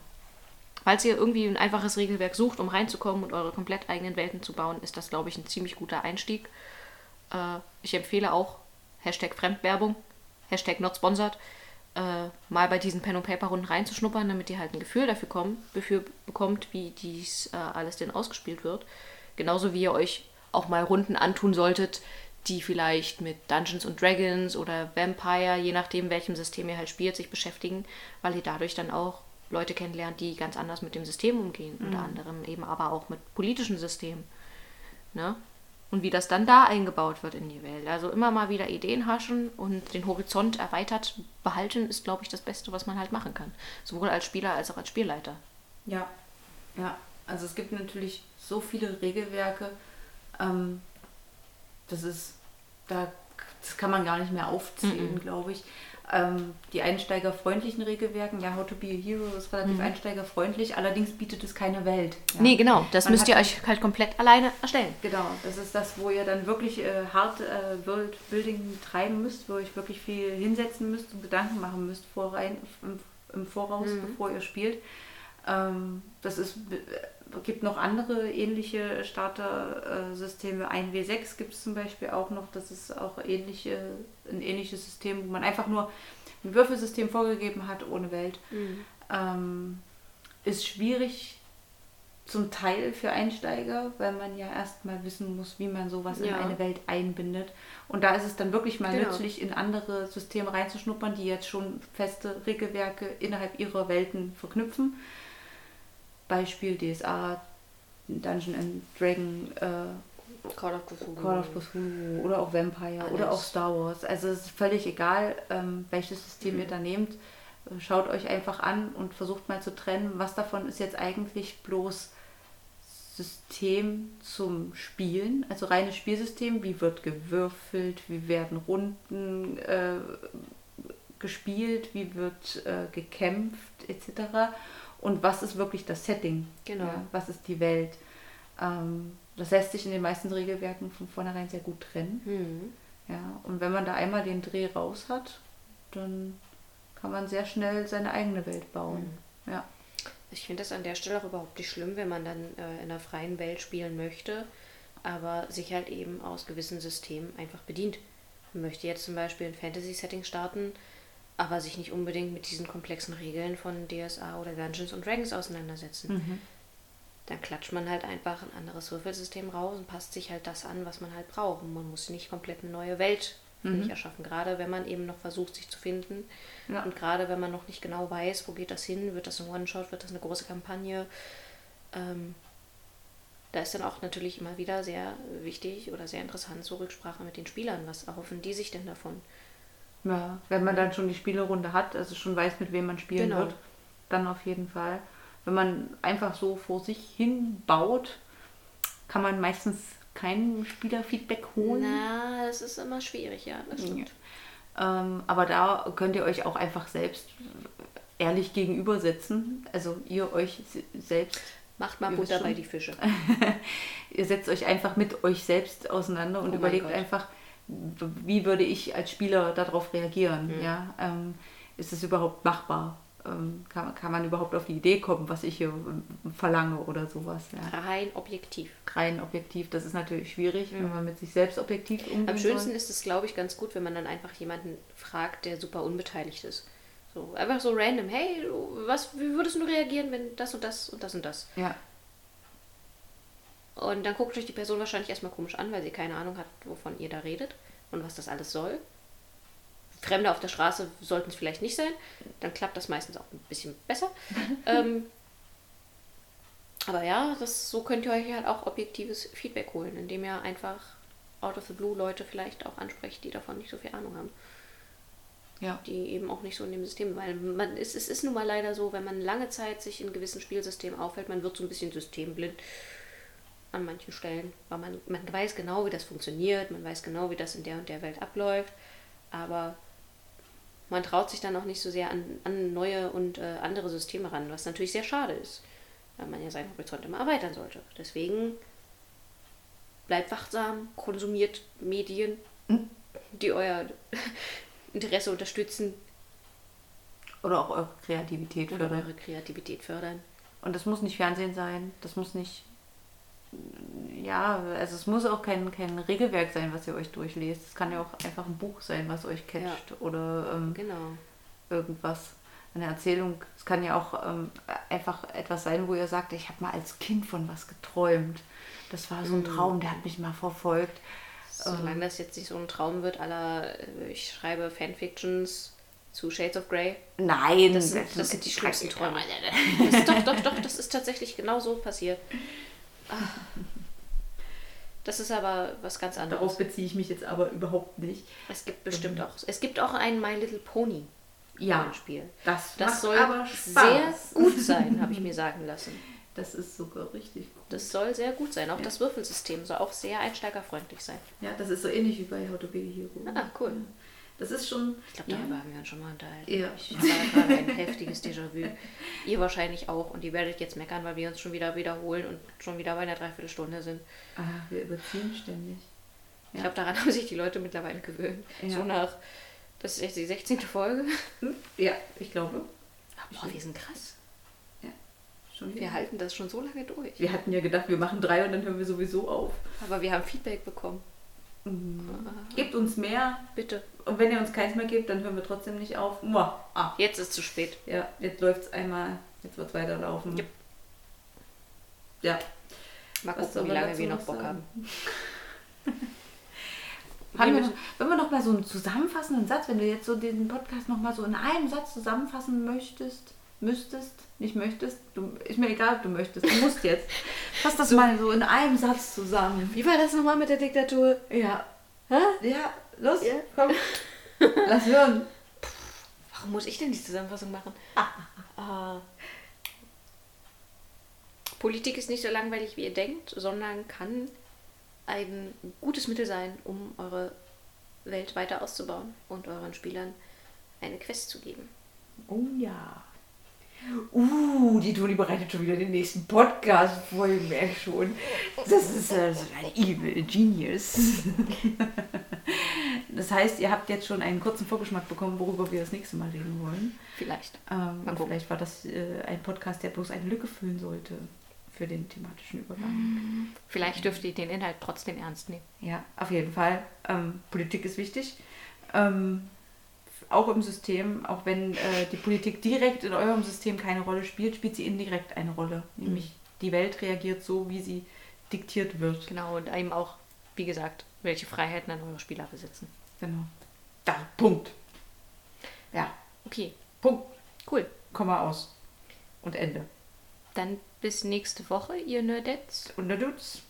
falls ihr irgendwie ein einfaches Regelwerk sucht, um reinzukommen und eure komplett eigenen Welten zu bauen, ist das, glaube ich, ein ziemlich guter Einstieg. Äh, ich empfehle auch Hashtag Fremdwerbung, Hashtag not sponsored, äh, mal bei diesen Pen- und Paper-Runden reinzuschnuppern, damit ihr halt ein Gefühl dafür, kommt, dafür bekommt, wie dies äh, alles denn ausgespielt wird. Genauso wie ihr euch auch mal Runden antun solltet, die vielleicht mit Dungeons and Dragons oder Vampire, je nachdem welchem System ihr halt spielt, sich beschäftigen, weil ihr dadurch dann auch Leute kennenlernt, die ganz anders mit dem System umgehen, unter anderem eben aber auch mit politischen Systemen. Ne? Und wie das dann da eingebaut wird in die Welt. Also immer mal wieder Ideen haschen und den Horizont erweitert behalten, ist, glaube ich, das Beste, was man halt machen kann. Sowohl als Spieler als auch als Spielleiter. Ja, ja. Also es gibt natürlich so viele Regelwerke. Ähm, das ist, da, das kann man gar nicht mehr aufzählen, glaube ich. Ähm, die einsteigerfreundlichen Regelwerken, ja, How to be a Hero ist relativ einsteigerfreundlich, allerdings bietet es keine Welt. Ja. Nee, genau. Das Man müsst ihr euch halt komplett alleine erstellen. Genau, das ist das, wo ihr dann wirklich äh, hart äh, Worldbuilding treiben müsst, wo ihr euch wirklich viel hinsetzen müsst und Gedanken machen müsst vorein, im, im Voraus, bevor ihr spielt. Ähm, das ist, äh, gibt noch andere ähnliche Starter-Systeme. Ein W6 gibt es zum Beispiel auch noch. Das ist auch ähnliche, ein ähnliches System, wo man einfach nur ein Würfelsystem vorgegeben hat ohne Welt. Ähm, ist schwierig zum Teil für Einsteiger, weil man ja erstmal wissen muss, wie man sowas in Ja. eine Welt einbindet. Und da ist es dann wirklich mal Genau. nützlich, in andere Systeme reinzuschnuppern, die jetzt schon feste Regelwerke innerhalb ihrer Welten verknüpfen. Beispiel DSA, Dungeon and Dragon, äh, Call of Cthulhu. Call of Cthulhu oder auch Vampire oder Alles. auch Star Wars. Also es ist völlig egal, ähm, welches System ihr da nehmt. Schaut euch einfach an und versucht mal zu trennen, was davon ist jetzt eigentlich bloß System zum Spielen, also reines Spielsystem, wie wird gewürfelt, wie werden Runden äh, gespielt, wie wird äh, gekämpft etc. Und was ist wirklich das Setting? Genau. Ja, was ist die Welt? Ähm, das lässt sich in den meisten Regelwerken von vornherein sehr gut trennen. Mhm. Ja, und wenn man da einmal den Dreh raus hat, dann kann man sehr schnell seine eigene Welt bauen. Ja. Ich finde das an der Stelle auch überhaupt nicht schlimm, wenn man dann äh, in einer freien Welt spielen möchte. aber sich halt eben aus gewissen Systemen einfach bedient. Man möchte jetzt zum Beispiel ein Fantasy-Setting starten, aber sich nicht unbedingt mit diesen komplexen Regeln von DSA oder Dungeons and Dragons auseinandersetzen. Mhm. Dann klatscht man halt einfach ein anderes Würfelsystem raus und passt sich halt das an, was man halt braucht. Und man muss nicht komplett eine neue Welt finde ich, erschaffen. Gerade wenn man eben noch versucht, sich zu finden. Ja. Und gerade wenn man noch nicht genau weiß, wo geht das hin, wird das ein One-Shot, wird das eine große Kampagne. Ähm, da ist dann auch natürlich immer wieder sehr wichtig oder sehr interessant zur Rücksprache mit den Spielern. Was erhoffen die sich denn davon? Ja, wenn man dann schon die Spielerunde hat, also schon weiß, mit wem man spielen Genau. wird, dann auf jeden Fall. Wenn man einfach so vor sich hin baut, kann man meistens kein Spielerfeedback holen. Na, das ist immer schwierig, ja, das stimmt. Ähm, aber da könnt ihr euch auch einfach selbst ehrlich gegenübersetzen. Also ihr euch se- selbst, Macht mal Butter bei die Fische. [LAUGHS] ihr setzt euch einfach mit euch selbst auseinander und Oh überlegt einfach, wie würde ich als Spieler darauf reagieren? Mhm. Ja, ähm, ist es überhaupt machbar? Ähm, kann, kann man überhaupt auf die Idee kommen, was ich hier ähm, verlange oder sowas? Ja. Rein objektiv. Rein objektiv, das ist natürlich schwierig, wenn man mit sich selbst objektiv umgehen Mhm. Am schönsten soll. ist es, glaube ich, ganz gut, wenn man dann einfach jemanden fragt, der super unbeteiligt ist. So, einfach so random, hey, was, wie würdest du reagieren, wenn das und das und das und das? Ja, Und dann guckt euch die Person wahrscheinlich erstmal komisch an, weil sie keine Ahnung hat, wovon ihr da redet und was das alles soll. Fremde auf der Straße sollten es vielleicht nicht sein. Dann klappt das meistens auch ein bisschen besser. [LAUGHS] ähm, aber ja, das, so könnt ihr euch halt auch objektives Feedback holen, indem ihr einfach out of the blue Leute vielleicht auch ansprecht, die davon nicht so viel Ahnung haben. ja. Die eben auch nicht so in dem System, weil man, es, es ist nun mal leider so, wenn man lange Zeit sich in gewissen Spielsystemen aufhält, man wird so ein bisschen systemblind an manchen Stellen, weil man, man weiß genau, wie das funktioniert, man weiß genau, wie das in der und der Welt abläuft, aber man traut sich dann auch nicht so sehr an, an neue und äh, andere Systeme ran, was natürlich sehr schade ist, weil man ja seinen Horizont immer erweitern sollte. Deswegen bleibt wachsam, konsumiert Medien, die euer [LAUGHS] Interesse unterstützen Oder auch eure Kreativität fördern. eure Kreativität fördern. Und das muss nicht Fernsehen sein, das muss nicht. Ja, also es muss auch kein, kein Regelwerk sein, was ihr euch durchlest. Es kann ja auch einfach ein Buch sein, was euch catcht oder ähm, Genau. irgendwas. Eine Erzählung. Es kann ja auch ähm, einfach etwas sein, wo ihr sagt, ich habe mal als Kind von was geträumt. Das war so ein Traum, der hat mich mal verfolgt. Solange das jetzt nicht so ein Traum wird, aller äh, ich schreibe Fanfictions zu Shades of Grey. Nein, Das sind, das sind die schlimmsten Träume. [LAUGHS] Das, doch, doch, doch, das ist tatsächlich genau so passiert. [LAUGHS] Das ist aber was ganz anderes. Darauf beziehe ich mich jetzt aber überhaupt nicht. Es gibt bestimmt auch. Es gibt auch ein My Little Pony Ja, Spiel. das, Das soll aber sehr gut sein, habe ich mir sagen lassen. [LAUGHS] Das ist sogar richtig gut. Das soll sehr gut sein. Auch das Würfelsystem soll auch sehr einsteigerfreundlich sein. Ja, das ist so ähnlich wie bei How to Be a Hero. Ah, cool. Das ist schon. Ich glaube, darüber haben wir uns schon mal unterhalten. Ja. Ich habe gerade ein heftiges Déjà-vu. Ihr wahrscheinlich auch. Und ihr werdet jetzt meckern, weil wir uns schon wieder wiederholen und schon wieder bei einer Dreiviertelstunde sind. Ah, wir überziehen ständig. Ich glaube, daran haben sich die Leute mittlerweile gewöhnt. Ja. So nach, das ist jetzt die 16. Folge. Ja, ich glaube. Boah, wir sind krass. Schon Wir halten das schon so lange durch. wir hatten ja gedacht, wir machen drei und dann hören wir sowieso auf. Aber wir haben Feedback bekommen. Gebt uns mehr. Bitte. Und wenn ihr uns keins mehr gebt, dann hören wir trotzdem nicht auf. Mua. Ah, Jetzt ist zu spät. ja, jetzt läuft es einmal. Jetzt wird es weiterlaufen. Yep. Ja. Mal Was gucken, wie lange wir noch Bock sagen? haben. [LAUGHS] Haben wir noch, wenn wir noch mal so einen zusammenfassenden Satz, wenn du jetzt so diesen Podcast noch mal so in einem Satz zusammenfassen möchtest, müsstest, nicht möchtest, du, ist mir egal, ob du möchtest, du musst jetzt. [LAUGHS] Fass das mal so in einem Satz zusammen. Wie war das nochmal mit der Diktatur? Ja. Hä? Ja, los, Ja. komm. Lass hören. Warum muss ich denn die Zusammenfassung machen? [LAUGHS] Ah. Politik ist nicht so langweilig, wie ihr denkt, sondern kann ein gutes Mittel sein, um eure Welt weiter auszubauen und euren Spielern eine Quest zu geben. Oh ja. Uh, die Toni bereitet schon wieder den nächsten Podcast vor, ich merke schon. Das ist äh, so ein Evil Genius. [LAUGHS] Das heißt, ihr habt jetzt schon einen kurzen Vorgeschmack bekommen, worüber wir das nächste Mal reden wollen. Vielleicht. Ähm, und vielleicht war das äh, ein Podcast, der bloß eine Lücke füllen sollte. für den thematischen Übergang. Vielleicht dürft ihr den Inhalt trotzdem ernst nehmen. Ja, auf jeden Fall. Ähm, Politik ist wichtig. Ähm, auch im System, auch wenn äh, die Politik direkt in eurem System keine Rolle spielt, spielt sie indirekt eine Rolle. Nämlich die Welt reagiert so, wie sie diktiert wird. Genau, und eben auch, wie gesagt, welche Freiheiten dann eure Spieler besitzen. Genau. Da, Punkt. Ja, Okay, Punkt, cool. Komma aus. Und Ende. Dann bis nächste Woche, ihr Nerdettes. Und der Dudes.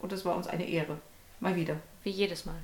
Und es war uns eine Ehre. Mal wieder. Wie jedes Mal.